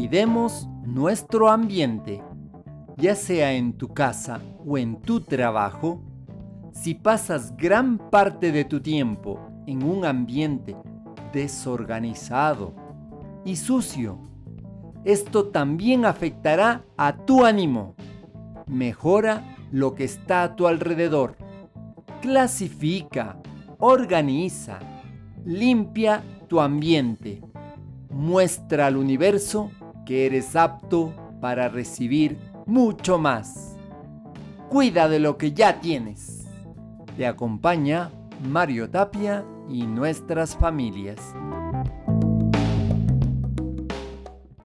Cuidemos nuestro ambiente, ya sea en tu casa o en tu trabajo. Si pasas gran parte de tu tiempo en un ambiente desorganizado y sucio, esto también afectará a tu ánimo. Mejora lo que está a tu alrededor. Clasifica, organiza, limpia tu ambiente. Muestra al universo que eres apto para recibir mucho más. Cuida de lo que ya tienes. Te acompaña Mario Tapia y nuestras familias.